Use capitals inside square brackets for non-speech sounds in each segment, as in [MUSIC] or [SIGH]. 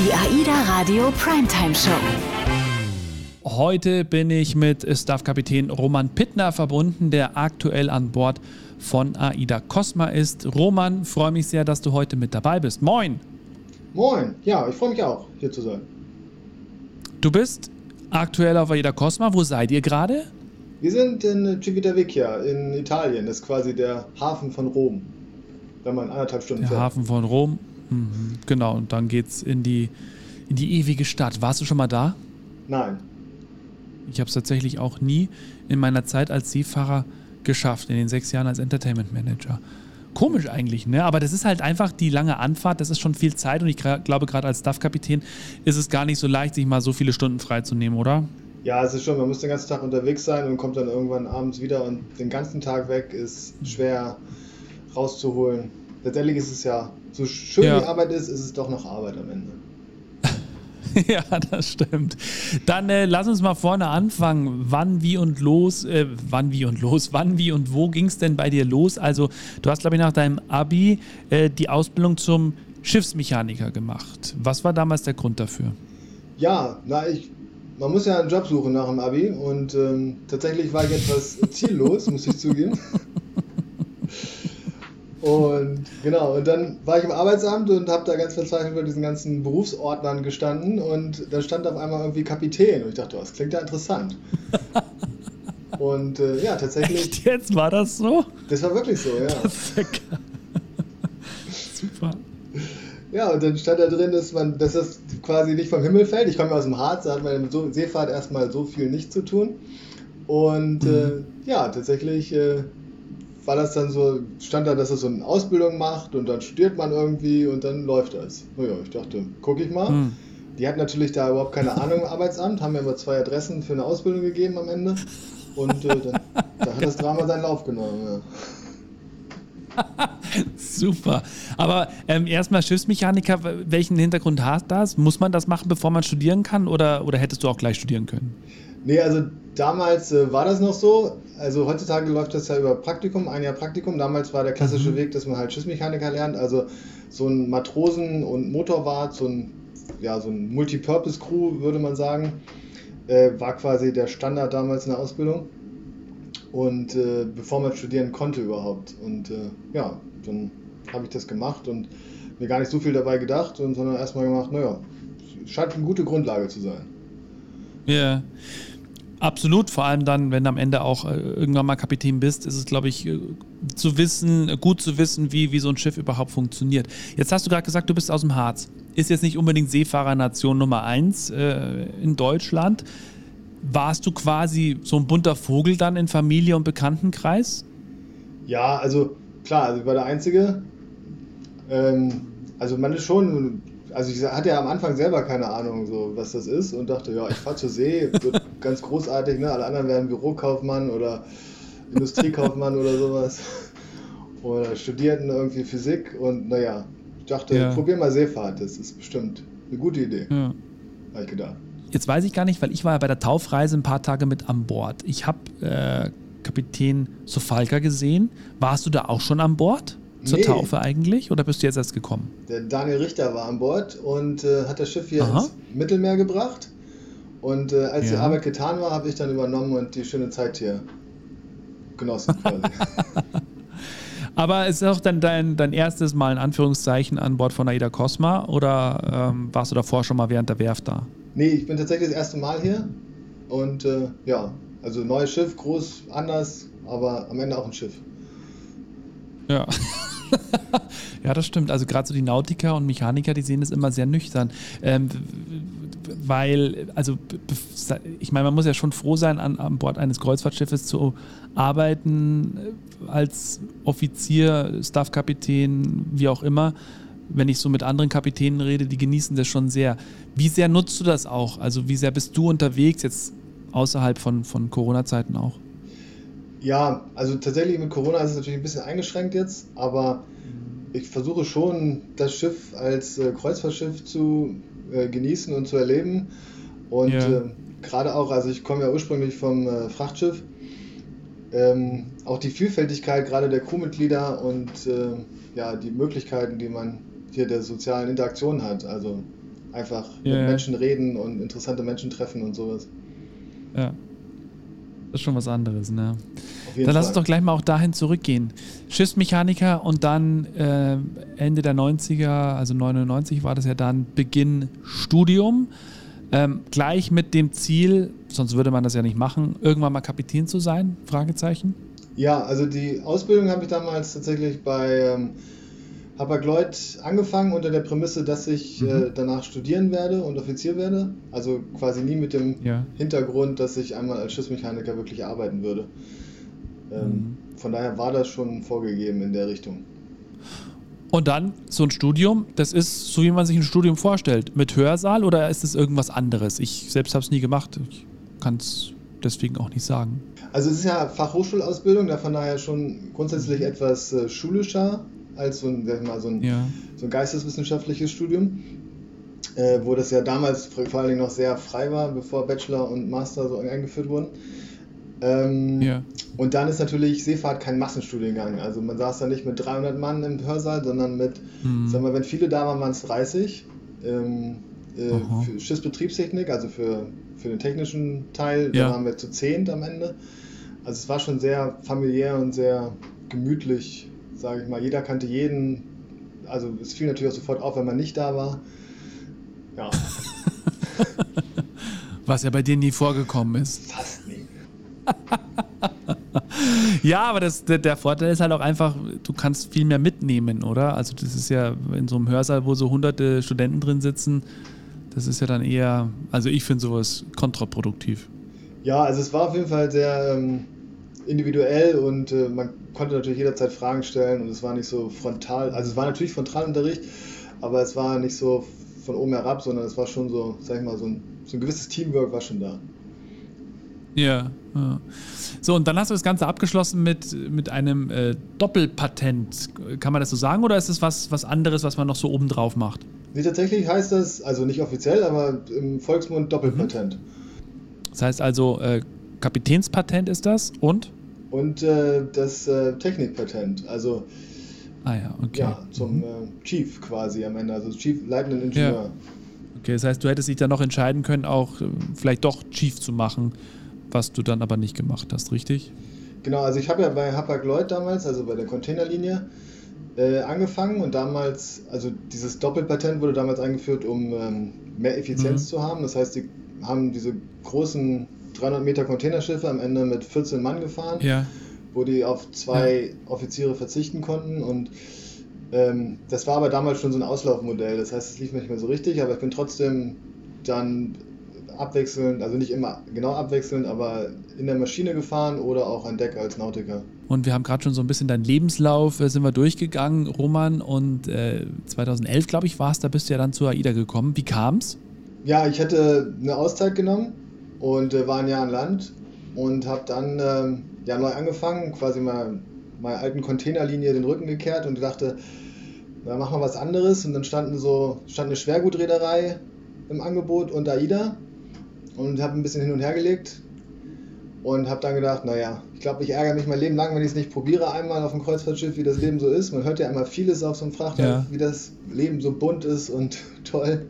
Die AIDA Radio Primetime Show. Heute bin ich mit Staffkapitän Roman Pittner verbunden, der aktuell an Bord von AIDA Cosma ist. Roman, freue mich sehr, dass du heute mit dabei bist. Moin! Moin, ja, ich freue mich auch, hier zu sein. Du bist aktuell auf AIDA Cosma. Wo seid ihr gerade? Wir sind in Civitavecchia in Italien. Das ist quasi der Hafen von Rom. Wenn man anderthalb Stunden Der fährt. Hafen von Rom. Mhm, genau, und dann geht's in die, in die ewige Stadt. Warst du schon mal da? Nein. Ich habe es tatsächlich auch nie in meiner Zeit als Seefahrer geschafft, in den sechs Jahren als Entertainment Manager. Komisch eigentlich, ne? Aber das ist halt einfach die lange Anfahrt, das ist schon viel Zeit und ich glaube, gerade als Staffkapitän ist es gar nicht so leicht, sich mal so viele Stunden freizunehmen, oder? Ja, es ist schon, man muss den ganzen Tag unterwegs sein und kommt dann irgendwann abends wieder und den ganzen Tag weg ist schwer rauszuholen. Letztendlich ist es ja, so schön Ja. die Arbeit ist, ist es doch noch Arbeit am Ende. [LAUGHS] ja, das stimmt. Dann äh, lass uns mal vorne anfangen. Wann, wie und los, äh, wann, wie und los, [LAUGHS] wann, wie und wo ging es denn bei dir los? Also, du hast, glaube ich, nach deinem Abi äh, die Ausbildung zum Schiffsmechaniker gemacht. Was war damals der Grund dafür? Ja, na, ich, man muss ja einen Job suchen nach dem Abi und ähm, tatsächlich war ich etwas ziellos, muss ich zugeben. [LAUGHS] Und genau, und dann war ich im Arbeitsamt und habe da ganz verzweifelt über diesen ganzen Berufsordnern gestanden und da stand auf einmal irgendwie Kapitän und ich dachte, oh, das klingt ja interessant. [LAUGHS] Und äh, ja, tatsächlich, Echt jetzt war das so? das war wirklich so, ja. Das ist ja. Super. Ja, und dann stand da drin, dass man, dass das quasi nicht vom Himmel fällt. Ich komme ja aus dem Harz, da hat man mit so Seefahrt erstmal so viel nicht zu tun. Und äh, ja, tatsächlich äh, war das dann so, stand da, dass es so eine Ausbildung macht und dann studiert man irgendwie und dann läuft das. Naja, ich dachte, gucke ich mal. Hm. Die hatten natürlich da überhaupt keine Ahnung im Arbeitsamt, haben mir immer zwei Adressen für eine Ausbildung gegeben am Ende. Und äh, dann, da hat das Drama seinen Lauf genommen. Ja. [LAUGHS] Super. Aber ähm, erstmal Schiffsmechaniker, welchen Hintergrund hat das? Muss man das machen, bevor man studieren kann oder, oder hättest du auch gleich studieren können? Nee, also damals äh, war das noch so. Also heutzutage läuft das ja über Praktikum, ein Jahr Praktikum. Damals war der klassische Weg, dass man halt Schiffsmechaniker lernt. Also so ein Matrosen- und Motorwart, so ein, ja, so ein Multipurpose-Crew, würde man sagen, äh, war quasi der Standard damals in der Ausbildung. Und äh, bevor man studieren konnte überhaupt. Und äh, ja, dann habe ich das gemacht und mir gar nicht so viel dabei gedacht, und, sondern erstmal gemacht, naja, scheint eine gute Grundlage zu sein. Ja. Absolut, vor allem dann, wenn du am Ende auch äh, irgendwann mal Kapitän bist, ist es, glaube ich, äh, zu wissen, äh, gut zu wissen, wie, wie so ein Schiff überhaupt funktioniert. Jetzt hast du gerade gesagt, du bist aus dem Harz. Ist jetzt nicht unbedingt Seefahrernation Nummer eins äh, in Deutschland. Warst du quasi so ein bunter Vogel dann in Familie und Bekanntenkreis? Ja, also klar, also ich war der Einzige. Ähm, also man ist schon, also ich hatte ja am Anfang selber keine Ahnung, so was das ist und dachte, ja, ich fahre zur See, wird [LAUGHS] ganz großartig, ne? Alle anderen werden Bürokaufmann oder Industriekaufmann oder sowas. Oder studierten irgendwie Physik und naja, ich dachte, Ja. probier mal Seefahrt, das ist bestimmt eine gute Idee, Ja. habe ich gedacht. Jetzt weiß ich gar nicht, weil ich war ja bei der Taufreise ein paar Tage mit an Bord. Ich habe äh, Kapitän Sofalka gesehen. Warst du da auch schon an Bord? Zur Nee. Taufe eigentlich? Oder bist du jetzt erst gekommen? Der Daniel Richter war an Bord und äh, hat das Schiff hier Aha. ins Mittelmeer gebracht. Und äh, als die Ja. Arbeit getan war, habe ich dann übernommen und die schöne Zeit hier genossen. [LAUGHS] Aber ist auch dann dein, dein erstes Mal in Anführungszeichen an Bord von Aida Cosma oder ähm, warst du davor schon mal während der Werft da? nee, ich bin tatsächlich das erste Mal hier. Und äh, ja, also neues Schiff, groß, anders, aber am Ende auch ein Schiff. Ja. [LAUGHS] ja, das stimmt. Also gerade so die Nautiker und Mechaniker, die sehen es immer sehr nüchtern. Ähm, weil, also ich meine, man muss ja schon froh sein, an, an Bord eines Kreuzfahrtschiffes zu arbeiten, äh, als Offizier, Staffkapitän, wie auch immer. Wenn ich so mit anderen Kapitänen rede, die genießen das schon sehr. Wie sehr nutzt du das auch? Also wie sehr bist du unterwegs, jetzt außerhalb von, von Corona-Zeiten auch? Ja, also tatsächlich mit Corona ist es natürlich ein bisschen eingeschränkt jetzt, aber ich versuche schon, das Schiff als äh, Kreuzfahrtschiff zu äh, genießen und zu erleben. Und Ja. äh, gerade auch, also ich komme ja ursprünglich vom äh, Frachtschiff, ähm, auch die Vielfältigkeit gerade der Crewmitglieder und äh, ja, die Möglichkeiten, die man hier der sozialen Interaktion hat. Also Einfach Ja, mit. Menschen reden und interessante Menschen treffen und sowas. Ja. Das ist schon was anderes, ne? Dann lass Fall. uns doch gleich mal auch dahin zurückgehen. Schiffsmechaniker und dann äh, Ende der 90er, also 99 war das ja dann Beginn Studium. Ähm, gleich mit dem Ziel, sonst würde man das ja nicht machen, irgendwann mal Kapitän zu sein? Fragezeichen. Ja, also die Ausbildung habe ich damals tatsächlich bei ähm, Hapag-Lloyd angefangen unter der Prämisse, dass ich Mhm. äh, danach studieren werde und Offizier werde. Also quasi nie mit dem Ja. Hintergrund, dass ich einmal als Schiffsmechaniker wirklich arbeiten würde. Ähm, Mhm. Von daher war das schon vorgegeben in der Richtung. Und dann so ein Studium, das ist so, wie man sich ein Studium vorstellt. Mit Hörsaal oder ist es irgendwas anderes? Ich selbst habe es nie gemacht. Ich kann es deswegen auch nicht sagen. Also es ist ja Fachhochschulausbildung, da von daher schon grundsätzlich etwas äh, schulischer als so ein, sag mal, so ein, Ja. so ein geisteswissenschaftliches Studium, äh, wo das ja damals vor allen Dingen noch sehr frei war, bevor Bachelor und Master so eingeführt wurden. Ähm, Ja. Und dann ist natürlich Seefahrt kein Massenstudiengang. Also man saß da nicht mit 300 Mann im Hörsaal, sondern mit, Hm. sagen wir, wenn viele da waren, waren es 30. Ähm, äh, für Schiffsbetriebstechnik, also für, für den technischen Teil, Ja. da waren wir zu zehnt am Ende. Also es war schon sehr familiär und sehr gemütlich, sage ich mal. Jeder kannte jeden. Also es fiel natürlich auch sofort auf, wenn man nicht da war. Ja, [LAUGHS] Was ja bei dir nie vorgekommen ist. fast nie. [LAUGHS] Ja, aber das, der, der Vorteil ist halt auch einfach, du kannst viel mehr mitnehmen, oder? Also das ist ja in so einem Hörsaal, wo so hunderte Studenten drin sitzen, das ist ja dann eher, also ich finde sowas kontraproduktiv. Ja, also es war auf jeden Fall sehr ähm, individuell und äh, man konnte natürlich jederzeit Fragen stellen und es war nicht so frontal, also es war natürlich Frontalunterricht, aber es war nicht so von oben herab, sondern es war schon so, sag ich mal, so ein, so ein gewisses Teamwork war schon da. Ja, ja. So, und dann hast du das Ganze abgeschlossen mit, mit einem äh, Doppelpatent. Kann man das so sagen oder ist es was, was anderes, was man noch so obendrauf macht? Nee, tatsächlich heißt das, also nicht offiziell, aber im Volksmund Doppelpatent. Das heißt also, äh, Kapitänspatent ist das und? Und äh, das äh, Technikpatent, also Ah ja, okay. ja, zum Mhm. äh, Chief quasi am Ende, also Chief leitenden Ingenieur. Okay, das heißt, du hättest dich dann noch entscheiden können, auch äh, vielleicht doch Chief zu machen, was du dann aber nicht gemacht hast, richtig? Genau, also ich habe ja bei Hapag-Lloyd damals, also bei der Containerlinie, äh, angefangen und damals, also dieses Doppelpatent wurde damals eingeführt, um ähm, mehr Effizienz Mhm. zu haben. Das heißt, die haben diese großen 300 Meter Containerschiffe am Ende mit 14 Mann gefahren, Ja. wo die auf zwei Offiziere verzichten konnten und ähm, das war aber damals schon so ein Auslaufmodell. Das heißt, es lief nicht mehr so richtig, aber ich bin trotzdem dann abwechselnd, also nicht immer genau abwechselnd, aber in der Maschine gefahren oder auch an Deck als Nautiker. Und wir haben gerade schon so ein bisschen deinen Lebenslauf, äh, sind wir durchgegangen, Roman. Und äh, 2011, glaube ich, war es, da bist du ja dann zur AIDA gekommen. Wie kam's? Ja, ich hatte eine Auszeit genommen und äh, war ein Jahr an Land und habe dann ähm, ja neu angefangen, quasi mal meiner alten Containerlinie den Rücken gekehrt und dachte, na, mach mal was anderes. Und dann standen so, stand eine Schwergutreederei im Angebot und AIDA und habe ein bisschen hin und her gelegt und habe dann gedacht, naja, ich glaube, ich ärgere mich mein Leben lang, wenn ich es nicht probiere, einmal auf dem Kreuzfahrtschiff, wie das Leben so ist. Man hört ja immer vieles auf so einem Frachter, Ja. wie das Leben so bunt ist und [LAUGHS] toll.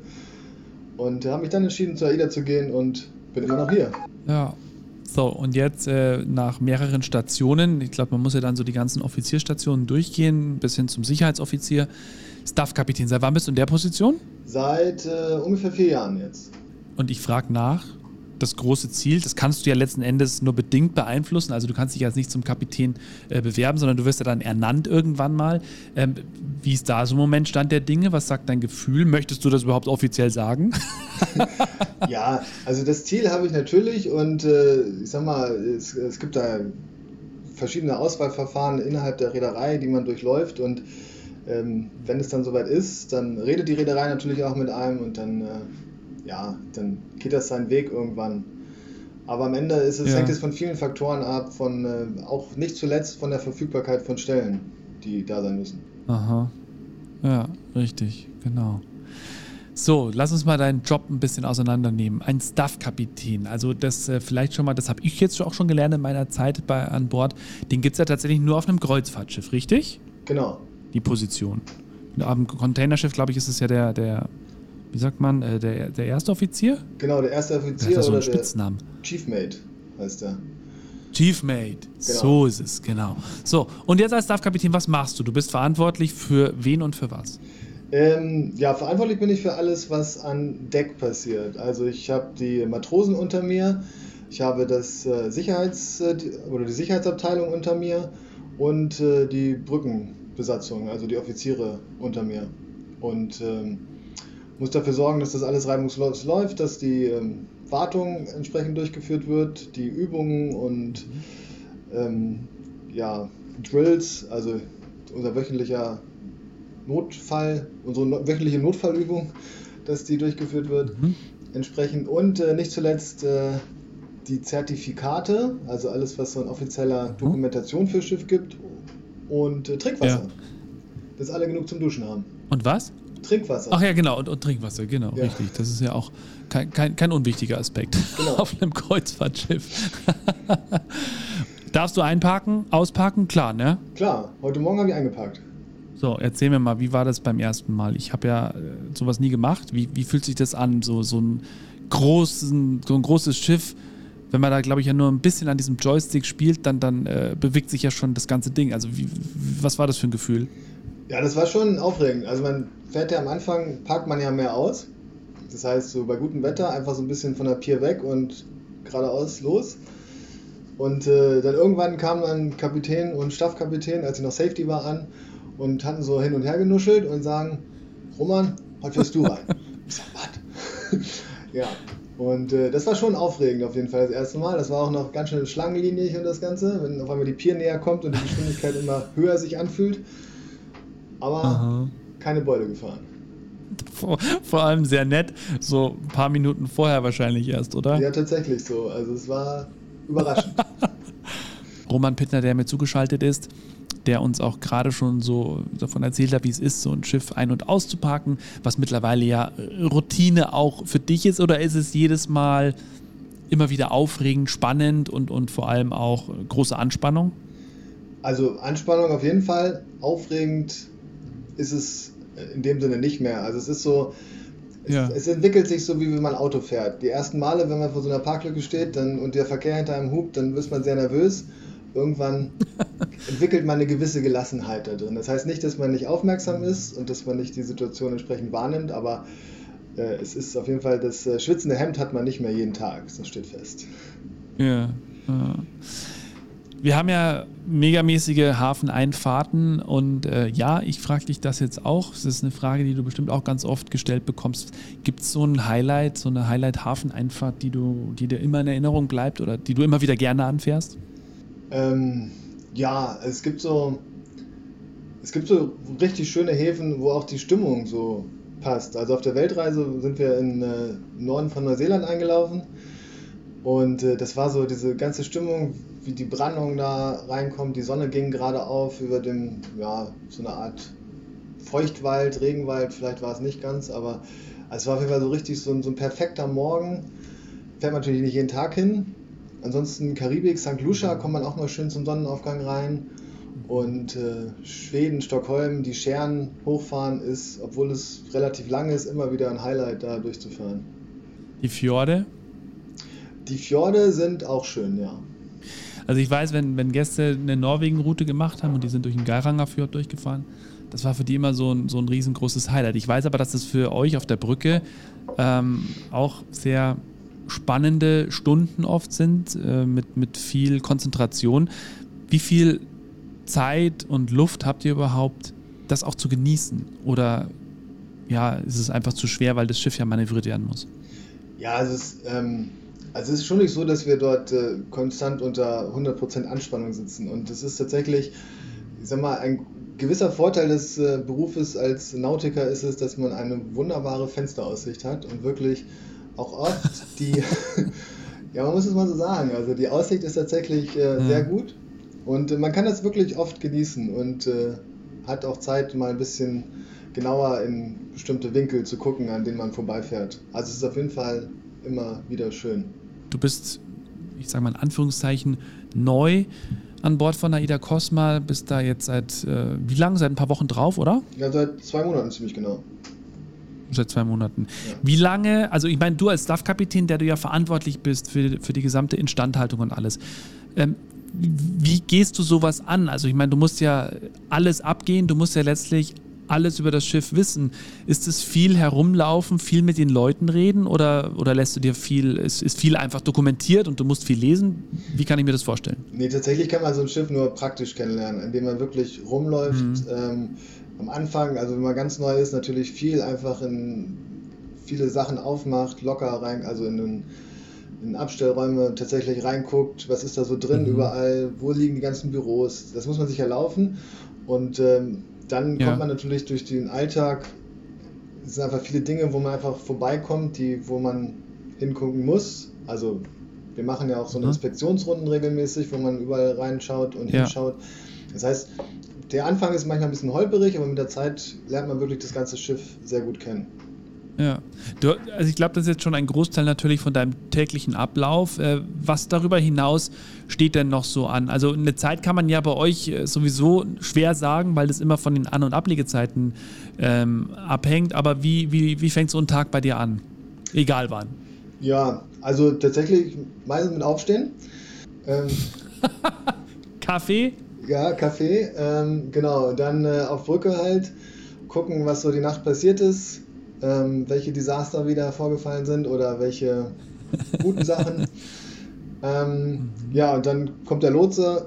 Und habe mich dann entschieden, zur AIDA zu gehen und bin immer noch hier. Ja. So, und jetzt äh, nach mehreren Stationen, ich glaube, man muss ja dann so die ganzen Offizierstationen durchgehen, bis hin zum Sicherheitsoffizier, Staffkapitän. Seit wann bist du in der Position? Seit äh, ungefähr vier Jahren jetzt. Und ich frage nach, das große Ziel, das kannst du ja letzten Endes nur bedingt beeinflussen. Also du kannst dich jetzt nicht zum Kapitän äh, bewerben, sondern du wirst ja dann ernannt irgendwann mal. Ähm, wie ist da so im Moment Stand der Dinge? Was sagt dein Gefühl? Möchtest du das überhaupt offiziell sagen? [LAUGHS] Ja, also das Ziel habe ich natürlich und äh, ich sag mal, es, es gibt da verschiedene Auswahlverfahren innerhalb der Reederei, die man durchläuft und ähm, wenn es dann soweit ist, dann redet die Reederei natürlich auch mit einem und dann, äh, ja, dann geht das seinen Weg irgendwann. Aber am Ende ist es, Ja. hängt es von vielen Faktoren ab, von äh, auch nicht zuletzt von der Verfügbarkeit von Stellen, die da sein müssen. Aha. Ja, richtig, genau. So, lass uns mal deinen Job ein bisschen auseinandernehmen. Ein Staff-Kapitän, also das äh, vielleicht schon mal, das habe ich jetzt auch schon gelernt in meiner Zeit bei, an Bord, den gibt es ja tatsächlich nur auf einem Kreuzfahrtschiff, richtig? Genau. Die Position. Am Containerschiff, glaube ich, ist es ja der, der wie sagt man, äh, der, der erste Offizier? Genau, der erste Offizier das so oder Spitznamen. der Chiefmate heißt er. Chiefmate, genau. so ist es, genau. So, und jetzt als Staffkapitän, was machst du? Du bist verantwortlich für wen und für was? Ähm, ja, verantwortlich bin ich für alles, was an Deck passiert. Also ich habe die Matrosen unter mir, ich habe das äh, Sicherheits- äh, oder die Sicherheitsabteilung unter mir und äh, die Brückenbesatzung, also die Offiziere unter mir. Und ähm, muss dafür sorgen, dass das alles reibungslos läuft, dass die ähm, Wartung entsprechend durchgeführt wird, die Übungen und ähm, ja, Drills, also unser wöchentlicher Notfall, unsere wöchentliche Notfallübung, dass die durchgeführt wird, mhm. entsprechend. Und äh, nicht zuletzt äh, die Zertifikate, also alles, was so eine offizielle mhm. Dokumentation für Schiff gibt und äh, Trinkwasser. Ja. Dass alle genug zum Duschen haben. Und was? Trinkwasser. Ach ja, genau, und, und Trinkwasser, genau, ja. richtig. Das ist ja auch kein, kein, kein unwichtiger Aspekt [LAUGHS] genau. auf einem Kreuzfahrtschiff. [LAUGHS] Darfst du einparken, ausparken? Klar, ne? Klar, heute Morgen habe ich eingeparkt. So, erzähl mir mal, wie war das beim ersten Mal? Ich habe ja äh, sowas nie gemacht. Wie, wie fühlt sich das an, so, so, ein großen, so ein großes Schiff? Wenn man da, glaube ich, ja nur ein bisschen an diesem Joystick spielt, dann, dann äh, bewegt sich ja schon das ganze Ding. Also, wie, was war das für ein Gefühl? Ja, das war schon aufregend. Also, man fährt ja am Anfang, parkt man ja mehr aus. Das heißt, so bei gutem Wetter einfach so ein bisschen von der Pier weg und geradeaus los. Und äh, dann irgendwann kamen dann Kapitän und Staffkapitän, als ich noch Safety war, an und hatten so hin und her genuschelt und sagen, Roman, heute fährst du rein. [LAUGHS] ich sag, was? [LAUGHS] ja. Und äh, das war schon aufregend auf jeden Fall das erste Mal. Das war auch noch ganz schön schlangenlinig und das Ganze, wenn auf einmal die Pier näher kommt und die Geschwindigkeit immer höher sich anfühlt. Aber Aha. keine Beule gefahren. Vor, vor, allem sehr nett, so ein paar Minuten vorher wahrscheinlich erst, oder? Ja, tatsächlich so. Also es war überraschend. [LAUGHS] Roman Pittner, der mir zugeschaltet ist, der uns auch gerade schon so davon erzählt hat, wie es ist, so ein Schiff ein- und auszuparken, was mittlerweile ja äh, Routine auch für dich ist, oder ist es jedes Mal immer wieder aufregend, spannend und, und vor allem auch große Anspannung? Also Anspannung auf jeden Fall, aufregend ist es in dem Sinne nicht mehr. Also es ist so, es, ja. es, entwickelt sich so, wie wenn man Auto fährt. Die ersten Male, wenn man vor so einer Parklücke steht dann, und der Verkehr hinter einem hupt, dann wird man sehr nervös irgendwann [LAUGHS] entwickelt man eine gewisse Gelassenheit da drin. Das heißt nicht, dass man nicht aufmerksam ist und dass man nicht die Situation entsprechend wahrnimmt, aber äh, es ist auf jeden Fall, das äh, schwitzende Hemd hat man nicht mehr jeden Tag, das steht fest. Ja. ja. Wir haben ja megamäßige Hafeneinfahrten und äh, ja, ich frage dich das jetzt auch. Das ist eine Frage, die du bestimmt auch ganz oft gestellt bekommst. Gibt es so ein Highlight, so eine Highlight-Hafeneinfahrt, die, die dir immer in Erinnerung bleibt oder die du immer wieder gerne anfährst? Ähm, ja, es gibt so. Es gibt so richtig schöne Häfen, wo auch die Stimmung so passt. Also auf der Weltreise sind wir in äh, Norden von Neuseeland eingelaufen und äh, das war so diese ganze Stimmung, wie die Brandung da reinkommt. Die Sonne ging gerade auf über dem, ja, so eine Art Feuchtwald, Regenwald, vielleicht war es nicht ganz, aber es war auf jeden Fall so richtig so ein, so ein perfekter Morgen. Fährt man natürlich nicht jeden Tag hin, Ansonsten Karibik, St. Lucia kommt man auch mal schön zum Sonnenaufgang rein. Und äh, Schweden, Stockholm, die Scheren hochfahren ist, obwohl es relativ lang ist, immer wieder ein Highlight da durchzufahren. Die Fjorde? Die Fjorde sind auch schön, ja. Also ich weiß, wenn, wenn Gäste eine Norwegen-Route gemacht haben und die sind durch den Geiranger Fjord durchgefahren, das war für die immer so ein, so ein riesengroßes Highlight. Ich weiß aber, dass das für euch auf der Brücke ähm, auch sehr spannende Stunden oft sind, äh, mit, mit viel Konzentration. Wie viel Zeit und Luft habt ihr überhaupt, das auch zu genießen? Oder ja, ist es einfach zu schwer, weil das Schiff ja manövriert werden muss? Ja, es, ähm, also es ist schon nicht so, dass wir dort äh, konstant unter 100% Anspannung sitzen. Und es ist tatsächlich, ich sag mal, ein gewisser Vorteil des äh, Berufes als Nautiker ist es, dass man eine wunderbare Fensteraussicht hat und wirklich auch oft [LAUGHS] die, [LAUGHS] ja, man muss es mal so sagen, also die Aussicht ist tatsächlich äh, ja. sehr gut und äh, man kann das wirklich oft genießen und äh, hat auch Zeit, mal ein bisschen genauer in bestimmte Winkel zu gucken, an denen man vorbeifährt. Also es ist auf jeden Fall immer wieder schön. Du bist, ich sage mal in Anführungszeichen, neu an Bord von Aida Cosma, bist da jetzt seit, äh, wie lange? Seit ein paar Wochen drauf, oder? Ja, seit zwei Monaten ziemlich genau. Seit zwei Monaten. Ja. Wie lange, also ich meine, du als Staffkapitän, der du ja verantwortlich bist für, für die gesamte Instandhaltung und alles, ähm, wie gehst du sowas an? Also ich meine, du musst ja alles abgehen, du musst ja letztlich alles über das Schiff wissen. Ist es viel herumlaufen, viel mit den Leuten reden oder, oder lässt du dir viel, ist, ist viel einfach dokumentiert und du musst viel lesen? Wie kann ich mir das vorstellen? Nee, tatsächlich kann man so ein Schiff nur praktisch kennenlernen, indem man wirklich rumläuft. Mhm. Ähm, am Anfang, also wenn man ganz neu ist, natürlich viel einfach in viele Sachen aufmacht, locker rein, also in den in Abstellräume tatsächlich reinguckt, was ist da so drin mhm. überall, wo liegen die ganzen Büros, das muss man sich erlaufen und ähm, dann ja. kommt man natürlich durch den Alltag, es sind einfach viele Dinge, wo man einfach vorbeikommt, die, wo man hingucken muss, also wir machen ja auch so eine mhm. Inspektionsrunden regelmäßig, wo man überall reinschaut und ja. hinschaut. Das heißt, der Anfang ist manchmal ein bisschen holperig, aber mit der Zeit lernt man wirklich das ganze Schiff sehr gut kennen. Ja, du, also ich glaube, das ist jetzt schon ein Großteil natürlich von deinem täglichen Ablauf. Äh, was darüber hinaus steht denn noch so an? Also eine Zeit kann man ja bei euch äh, sowieso schwer sagen, weil das immer von den An- und Ablegezeiten ähm, abhängt. Aber wie, wie, wie fängt so ein Tag bei dir an? Egal wann. Ja, also tatsächlich meistens mit Aufstehen. Ähm, [LAUGHS] Kaffee? Ja, Kaffee. Ähm, genau, dann äh, auf Brücke halt gucken, was so die Nacht passiert ist ähm, welche Desaster wieder vorgefallen sind oder welche guten Sachen. [LAUGHS] Ähm, ja, und dann kommt der Lotse,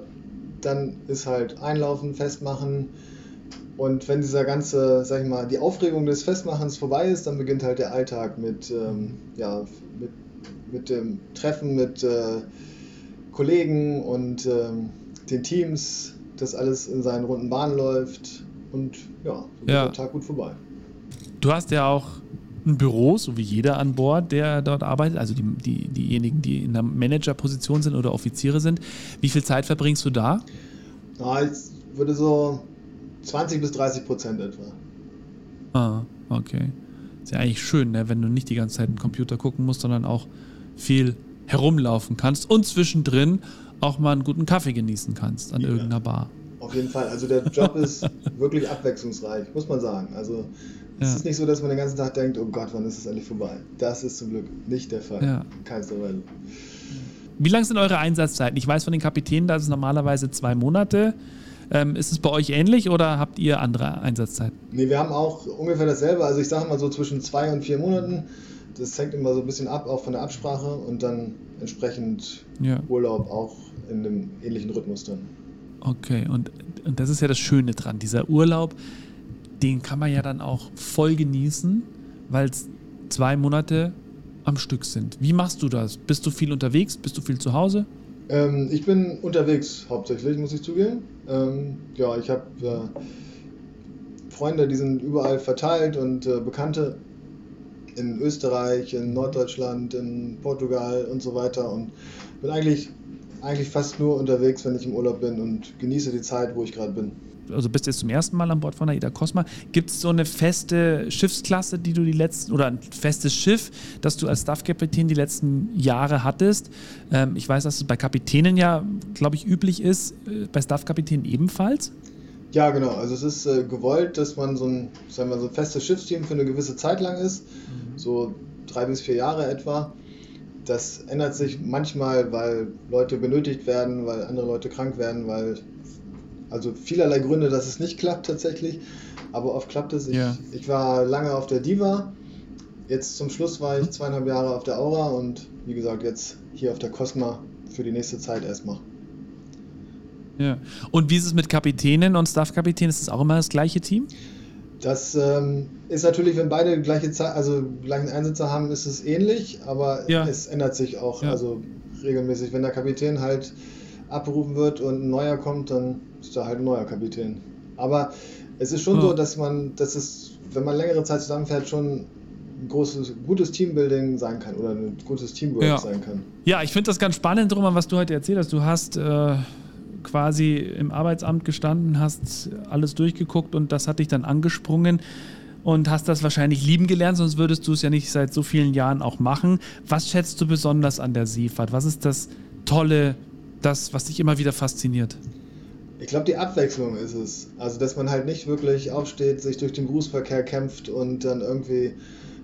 dann ist halt Einlaufen, Festmachen. Und wenn dieser ganze, sag ich mal, die Aufregung des Festmachens vorbei ist, dann beginnt halt der Alltag mit, ähm, ja, mit, mit dem Treffen mit äh, Kollegen und ähm, den Teams, dass alles in seinen runden Bahnen läuft. Und ja, so ja. der Tag gut vorbei. Du hast ja auch ein Büro, so wie jeder an Bord, der dort arbeitet, also die, die, diejenigen, die in der Managerposition sind oder Offiziere sind. Wie viel Zeit verbringst du da? Ja, ich würde so 20 bis 30 Prozent etwa. Ah, okay. Ist ja eigentlich schön, ne? wenn du nicht die ganze Zeit in den Computer gucken musst, sondern auch viel herumlaufen kannst und zwischendrin auch mal einen guten Kaffee genießen kannst an ja. irgendeiner Bar. Auf jeden Fall. Also der Job ist [LAUGHS] wirklich abwechslungsreich, muss man sagen. Also es ja. ist nicht so, dass man den ganzen Tag denkt, oh Gott, wann ist es endlich vorbei? Das ist zum Glück nicht der Fall. Ja. Keinster Weise. Wie lang sind eure Einsatzzeiten? Ich weiß von den Kapitänen, da ist es normalerweise zwei Monate. Ähm, ist es bei euch ähnlich oder habt ihr andere Einsatzzeiten? Nee, wir haben auch ungefähr dasselbe. Also ich sage mal so zwischen zwei und vier Monaten. Das hängt immer so ein bisschen ab, auch von der Absprache und dann entsprechend ja. Urlaub auch in einem ähnlichen Rhythmus dann. Okay, und, und das ist ja das Schöne dran. Dieser Urlaub, den kann man ja dann auch voll genießen, weil es zwei Monate am Stück sind. Wie machst du das? Bist du viel unterwegs? Bist du viel zu Hause? Ähm, ich bin unterwegs hauptsächlich, muss ich zugeben. Ähm, ja, ich habe äh, Freunde, die sind überall verteilt und äh, Bekannte in Österreich, in Norddeutschland, in Portugal und so weiter und bin eigentlich, eigentlich fast nur unterwegs, wenn ich im Urlaub bin und genieße die Zeit, wo ich gerade bin also bist jetzt zum ersten Mal an Bord von der Ida Cosma. Gibt es so eine feste Schiffsklasse, die du die letzten, oder ein festes Schiff, das du als Staffkapitän die letzten Jahre hattest? Ähm, ich weiß, dass es bei Kapitänen ja, glaube ich, üblich ist, äh, bei Staffkapitänen ebenfalls. Ja, genau. Also es ist äh, gewollt, dass man so ein, sagen wir, so ein festes Schiffsteam für eine gewisse Zeit lang ist, mhm. so drei bis vier Jahre etwa. Das ändert sich manchmal, weil Leute benötigt werden, weil andere Leute krank werden, weil also vielerlei Gründe, dass es nicht klappt tatsächlich, aber oft klappt es. Ich, ja. ich war lange auf der Diva, jetzt zum Schluss war ich zweieinhalb Jahre auf der Aura und wie gesagt, jetzt hier auf der Cosma für die nächste Zeit erstmal. Ja. Und wie ist es mit Kapitänen und Staffkapitänen? Ist es auch immer das gleiche Team? Das ähm, ist natürlich, wenn beide gleiche Zeit, also gleichen Einsitzer haben, ist es ähnlich, aber ja. es ändert sich auch ja. also regelmäßig. Wenn der Kapitän halt abberufen wird und ein neuer kommt, dann ist da halt ein neuer Kapitän. Aber es ist schon ja. so, dass man, dass es, wenn man längere Zeit zusammenfährt, schon ein großes, gutes Teambuilding sein kann oder ein gutes Teamwork ja. sein kann. Ja, ich finde das ganz spannend, drum, was du heute erzählt hast. Du hast äh, quasi im Arbeitsamt gestanden, hast alles durchgeguckt und das hat dich dann angesprungen und hast das wahrscheinlich lieben gelernt, sonst würdest du es ja nicht seit so vielen Jahren auch machen. Was schätzt du besonders an der Seefahrt? Was ist das Tolle das, was dich immer wieder fasziniert? Ich glaube, die Abwechslung ist es. Also, dass man halt nicht wirklich aufsteht, sich durch den Grußverkehr kämpft und dann irgendwie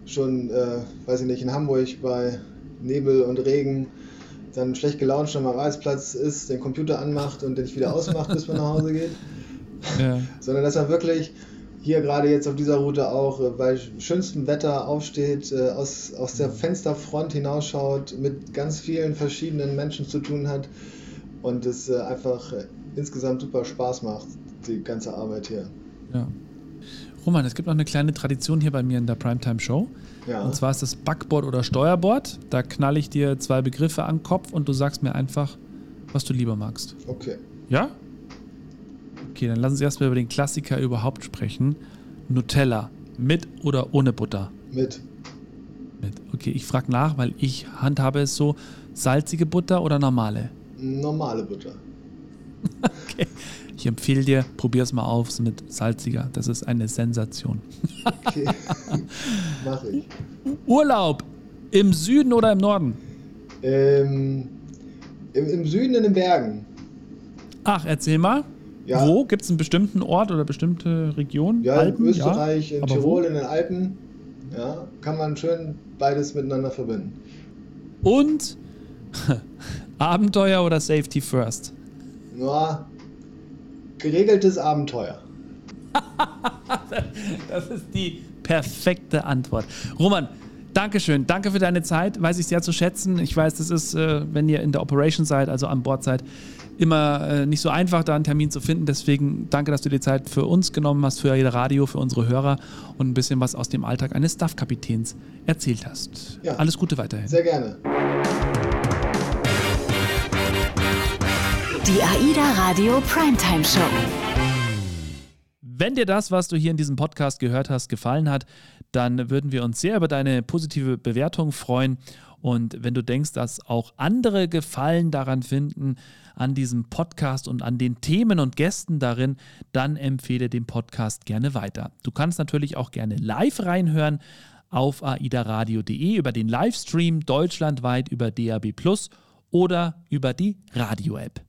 schon, äh, weiß ich nicht, in Hamburg bei Nebel und Regen dann schlecht gelaunt schon am Arbeitsplatz ist, den Computer anmacht und den nicht wieder ausmacht, bis man nach Hause geht. Ja. [LAUGHS] Sondern dass man wirklich hier gerade jetzt auf dieser Route auch äh, bei schönstem Wetter aufsteht, äh, aus, aus der Fensterfront hinausschaut, mit ganz vielen verschiedenen Menschen zu tun hat und es äh, einfach insgesamt super Spaß macht, die ganze Arbeit hier. Ja. Roman, es gibt noch eine kleine Tradition hier bei mir in der Primetime Show. Ja. Und zwar ist das Backboard oder Steuerboard. Da knall ich dir zwei Begriffe an den Kopf und du sagst mir einfach, was du lieber magst. Okay. Ja? Okay, dann lassen Sie erstmal über den Klassiker überhaupt sprechen. Nutella, mit oder ohne Butter? Mit. Mit. Okay, ich frage nach, weil ich handhabe es so: salzige Butter oder normale? Normale Butter. Okay. Ich empfehle dir, probier es mal auf mit salziger. Das ist eine Sensation. okay. [LAUGHS] Mach ich. Urlaub im Süden oder im Norden? Ähm, im, Im Süden in den Bergen. Ach, erzähl mal. Ja. Wo? Gibt es einen bestimmten Ort oder bestimmte Region? Ja, Alpen? in Österreich, ja. in Tirol, wo? in den Alpen. Ja, kann man schön beides miteinander verbinden. Und [LAUGHS] Abenteuer oder Safety First? Ja, geregeltes Abenteuer. [LAUGHS] das ist die perfekte Antwort. Roman, Dankeschön, danke für deine Zeit. Weiß ich sehr zu schätzen. Ich weiß, das ist, äh, wenn ihr in der Operation seid, also an Bord seid, immer äh, nicht so einfach, da einen Termin zu finden. Deswegen danke, dass du dir Zeit für uns genommen hast, für jeder Radio, für unsere Hörer und ein bisschen was aus dem Alltag eines Staff-Kapitäns erzählt hast. Ja, Alles Gute weiterhin. Sehr gerne. Die AIDA Radio Primetime Show. Wenn dir das, was du hier in diesem Podcast gehört hast, gefallen hat, dann würden wir uns sehr über deine positive Bewertung freuen. Und wenn du denkst, dass auch andere Gefallen daran finden, an diesem Podcast und an den Themen und Gästen darin, dann empfehle den Podcast gerne weiter. Du kannst natürlich auch gerne live reinhören auf aidaradio.de über den Livestream deutschlandweit über DAB Plus oder über die Radio-App.